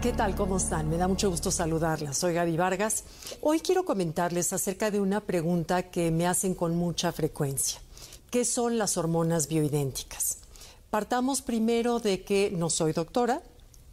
¿Qué tal? ¿Cómo están? Me da mucho gusto saludarlas. Soy Gaby Vargas. Hoy quiero comentarles acerca de una pregunta que me hacen con mucha frecuencia. ¿Qué son las hormonas bioidénticas? Partamos primero de que no soy doctora,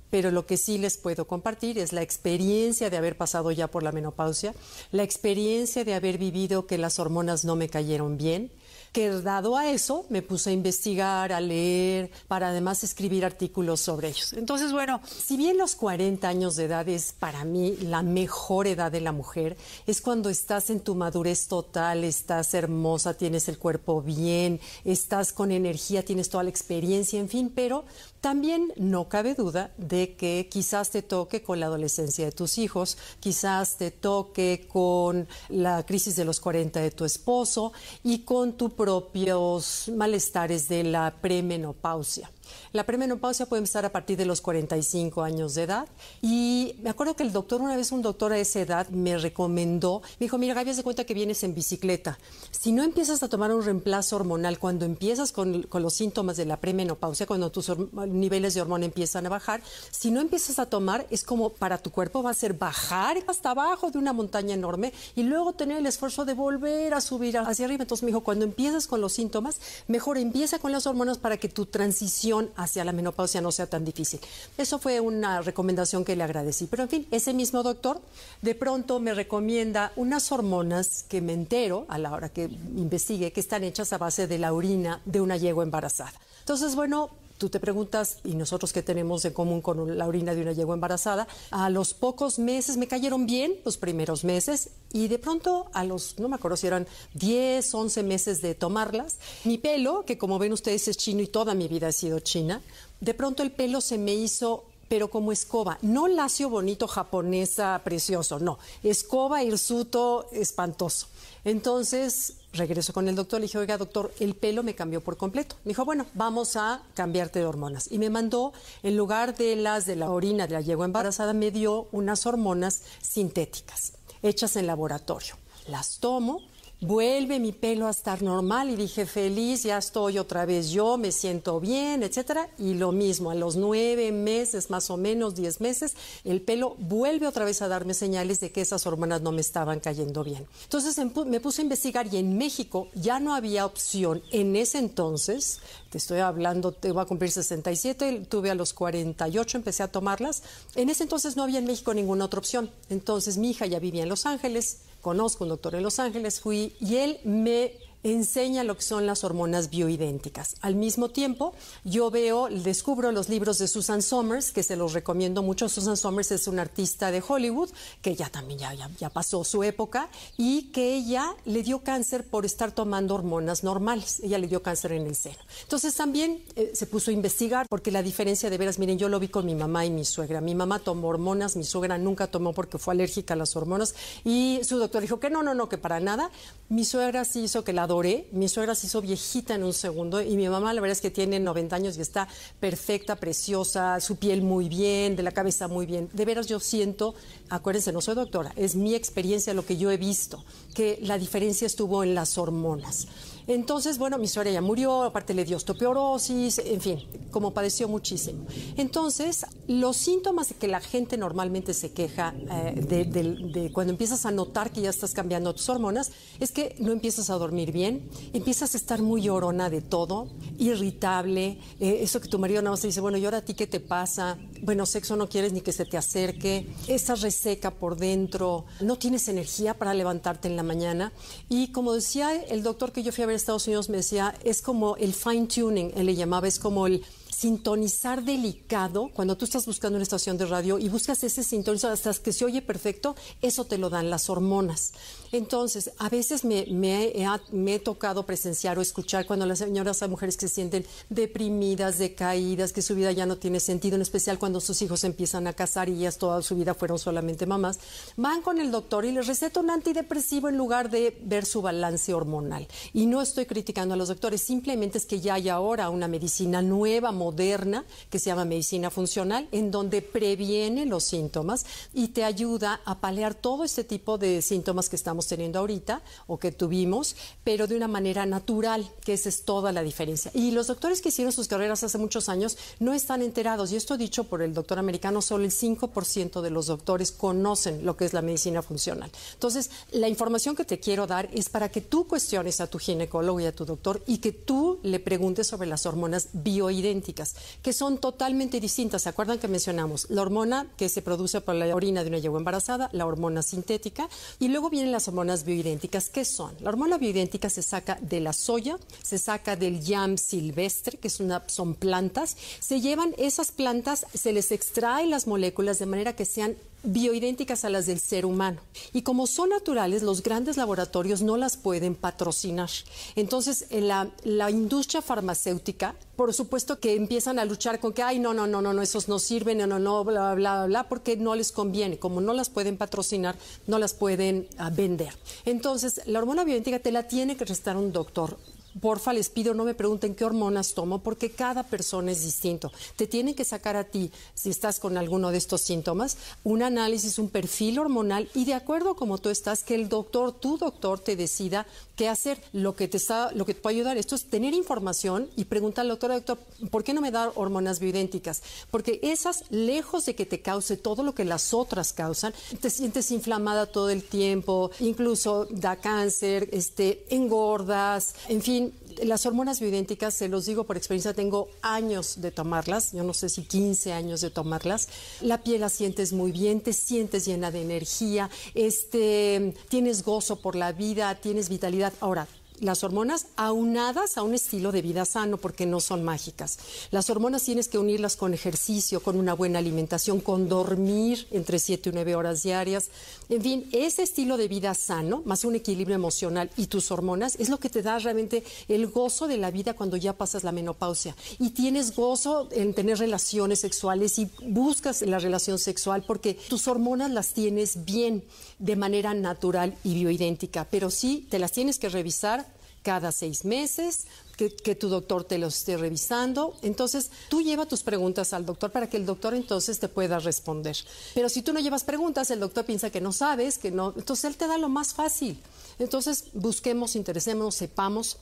pero lo que sí les puedo compartir es la experiencia de haber pasado ya por la menopausia, la experiencia de haber vivido que las hormonas no me cayeron bien, que dado a eso me puse a investigar, a leer, para además escribir artículos sobre ellos. Entonces, bueno, si bien los 40 años de edad es para mí la mejor edad de la mujer, es cuando estás en tu madurez total, estás hermosa, tienes el cuerpo bien, estás con energía, tienes toda la experiencia, en fin, pero también no cabe duda de que quizás te toque con la adolescencia de tus hijos, quizás te toque con la crisis de los 40 de tu esposo y con tus propios malestares de la premenopausia. La premenopausia puede empezar a partir de los 45 años de edad. Y me acuerdo que el doctor, una vez un doctor a esa edad, me recomendó, me dijo, mira, Gaby, haz de cuenta que vienes en bicicleta. Si no empiezas a tomar un reemplazo hormonal cuando empiezas con, los síntomas de la premenopausia, cuando tus niveles de hormona empiezan a bajar, si no empiezas a tomar, es como para tu cuerpo va a ser bajar hasta abajo de una montaña enorme y luego tener el esfuerzo de volver a subir hacia arriba. Entonces me dijo, cuando empiezas con los síntomas, mejor empieza con las hormonas para que tu transición hacia la menopausia no sea tan difícil. Eso fue una recomendación que le agradecí. Pero en fin, ese mismo doctor de pronto me recomienda unas hormonas que me entero a la hora que investigue que están hechas a base de la orina de una yegua embarazada. Entonces, bueno, tú te preguntas, y nosotros qué tenemos en común con la orina de una yegua embarazada, a los pocos meses me cayeron bien, los primeros meses, y de pronto a los, no me acuerdo si eran 10, 11 meses de tomarlas, mi pelo, que como ven ustedes es chino y toda mi vida ha sido china, de pronto el pelo se me hizo pero como escoba, no lacio bonito japonesa precioso, no, escoba hirsuto espantoso. Entonces regreso con el doctor, le dije, oiga doctor, el pelo me cambió por completo. Me dijo, bueno, vamos a cambiarte de hormonas. Y me mandó, en lugar de las de la orina de la yegua embarazada, me dio unas hormonas sintéticas, hechas en laboratorio. Las tomo, vuelve mi pelo a estar normal y dije feliz, ya estoy otra vez yo, me siento bien, etcétera. Y lo mismo, a los nueve meses, más o menos diez meses, el pelo vuelve otra vez a darme señales de que esas hormonas no me estaban cayendo bien. Entonces me puse a investigar y en México ya no había opción en ese entonces, te estoy hablando, te voy a cumplir 67, tuve a los 48, empecé a tomarlas. En ese entonces no había en México ninguna otra opción. Entonces mi hija ya vivía en Los Ángeles, conozco un doctor en Los Ángeles, fui y él me enseña lo que son las hormonas bioidénticas. Al mismo tiempo, yo veo, descubro los libros de Susan Somers, que se los recomiendo mucho. Susan Somers es una artista de Hollywood, que ya también ya, ya, pasó su época, y que ella le dio cáncer por estar tomando hormonas normales. Ella le dio cáncer en el seno. Entonces también eh, se puso a investigar, porque la diferencia de veras, miren, yo lo vi con mi mamá y mi suegra. Mi mamá tomó hormonas, mi suegra nunca tomó porque fue alérgica a las hormonas, y su doctor dijo que no, no, no, que para nada. Mi suegra sí hizo que la Mi suegra se hizo viejita en un segundo y mi mamá la verdad es que tiene 90 años y está perfecta, preciosa, su piel muy bien, de la cabeza muy bien. De veras yo siento, acuérdense, no soy doctora, es mi experiencia lo que yo he visto, que la diferencia estuvo en las hormonas. Entonces, bueno, mi suegra ya murió, aparte le dio osteoporosis, en fin, como padeció muchísimo. Entonces, los síntomas que la gente normalmente se queja eh, de, cuando empiezas a notar que ya estás cambiando tus hormonas, es que no empiezas a dormir bien, empiezas a estar muy llorona de todo, irritable, eh, eso que tu marido nada más te dice, bueno, ¿y ahora a ti qué te pasa? Bueno, sexo no quieres ni que se te acerque, estás reseca por dentro, no tienes energía para levantarte en la mañana. Y como decía el doctor que yo fui a ver Estados Unidos me decía, es como el fine tuning, él le llamaba, es como el sintonizar delicado, cuando tú estás buscando una estación de radio y buscas ese sintonizar hasta que se oye perfecto, eso te lo dan las hormonas. Entonces, a veces me, he tocado presenciar o escuchar cuando las señoras, las mujeres que se sienten deprimidas, decaídas, que su vida ya no tiene sentido, en especial cuando sus hijos empiezan a casar y ellas toda su vida fueron solamente mamás, van con el doctor y les receta un antidepresivo en lugar de ver su balance hormonal. Y no estoy criticando a los doctores, simplemente es que ya hay ahora una medicina nueva, moderna que se llama medicina funcional, en donde previene los síntomas y te ayuda a paliar todo este tipo de síntomas que estamos teniendo ahorita o que tuvimos, pero de una manera natural, que esa es toda la diferencia. Y los doctores que hicieron sus carreras hace muchos años no están enterados, y esto dicho por el doctor americano, solo el 5% de los doctores conocen lo que es la medicina funcional. Entonces, la información que te quiero dar es para que tú cuestiones a tu ginecólogo y a tu doctor y que tú le preguntes sobre las hormonas bioidénticas, que son totalmente distintas. ¿Se acuerdan que mencionamos la hormona que se produce por la orina de una yegua embarazada, la hormona sintética, y luego vienen las hormonas bioidénticas. ¿Qué son? La hormona bioidéntica se saca de la soya, se saca del yam silvestre, que es una, son plantas. Se llevan esas plantas, se les extraen las moléculas de manera que sean bioidénticas a las del ser humano. Y como son naturales, los grandes laboratorios no las pueden patrocinar. Entonces, la, la industria farmacéutica, por supuesto que empiezan a luchar con que, ay, no, no, no, no, no esos no sirven, no, no, no, bla, bla, bla, porque no les conviene. Como no las pueden patrocinar, no las pueden ah, vender. Entonces, la hormona bioidéntica te la tiene que restar un doctor porfa, les pido, no me pregunten qué hormonas tomo, porque cada persona es distinto. Te tienen que sacar a ti, si estás con alguno de estos síntomas, un análisis, un perfil hormonal y de acuerdo como tú estás, que el doctor, tu doctor, te decida qué hacer. Lo que te está, lo que te puede ayudar, esto es tener información y preguntar al doctor, doctor, ¿por qué no me da hormonas bioidénticas? Porque esas, lejos de que te cause todo lo que las otras causan, te sientes inflamada todo el tiempo, incluso da cáncer, este, engordas, en fin, las hormonas bioidénticas, se los digo por experiencia, tengo años de tomarlas, yo no sé si 15 años de tomarlas. La piel la sientes muy bien, te sientes llena de energía, este, tienes gozo por la vida, tienes vitalidad. Ahora, las hormonas aunadas a un estilo de vida sano porque no son mágicas. Las hormonas tienes que unirlas con ejercicio, con una buena alimentación, con dormir entre 7 y 9 horas diarias. En fin, ese estilo de vida sano, más un equilibrio emocional y tus hormonas, es lo que te da realmente el gozo de la vida cuando ya pasas la menopausia. Y tienes gozo en tener relaciones sexuales y buscas la relación sexual porque tus hormonas las tienes bien de manera natural y bioidéntica. Pero sí, te las tienes que revisar cada seis meses, que, tu doctor te lo esté revisando. Entonces, tú lleva tus preguntas al doctor para que el doctor entonces te pueda responder. Pero si tú no llevas preguntas, el doctor piensa que no sabes, que no, entonces él te da lo más fácil. Entonces, busquemos, interesémonos, sepamos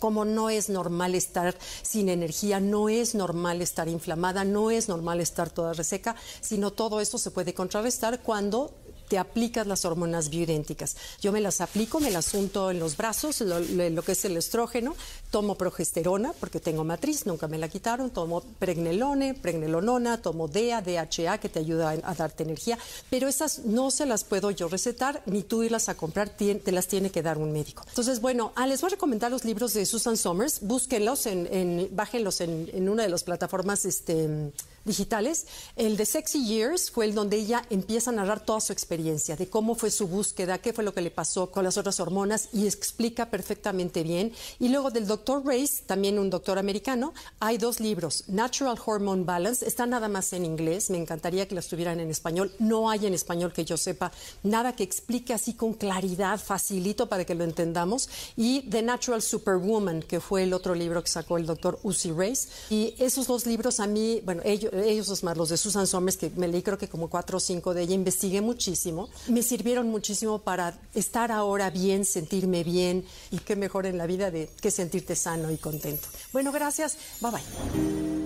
cómo no es normal estar sin energía, no es normal estar inflamada, no es normal estar toda reseca, sino todo esto se puede contrarrestar cuando te aplicas las hormonas bioidénticas. Yo me las aplico, me las unto en los brazos, lo, que es el estrógeno, tomo progesterona porque tengo matriz, nunca me la quitaron, tomo pregnelone, pregnelonona, tomo DEA, DHA que te ayuda a, darte energía, pero esas no se las puedo yo recetar ni tú irlas a comprar, te las tiene que dar un médico. Entonces, bueno, ah, les voy a recomendar los libros de Susan Somers, búsquenlos, en, bájenlos en, una de las plataformas este, digitales. El de Sexy Years fue el donde ella empieza a narrar toda su experiencia, de cómo fue su búsqueda, qué fue lo que le pasó con las otras hormonas y explica perfectamente bien. Y luego del doctor Race, también un doctor americano, hay dos libros, Natural Hormone Balance, está nada más en inglés, me encantaría que las tuvieran en español, no hay en español que yo sepa nada que explique así con claridad, facilito para que lo entendamos, y The Natural Superwoman, que fue el otro libro que sacó el doctor Uzi Race. Y esos dos libros a mí, bueno, ellos, ellos más los de Susan Somers, que me leí creo que como cuatro o cinco de ella, investigué me sirvieron muchísimo para estar ahora bien, sentirme bien y qué mejor en la vida de que sentirte sano y contento. Bueno, gracias. Bye bye.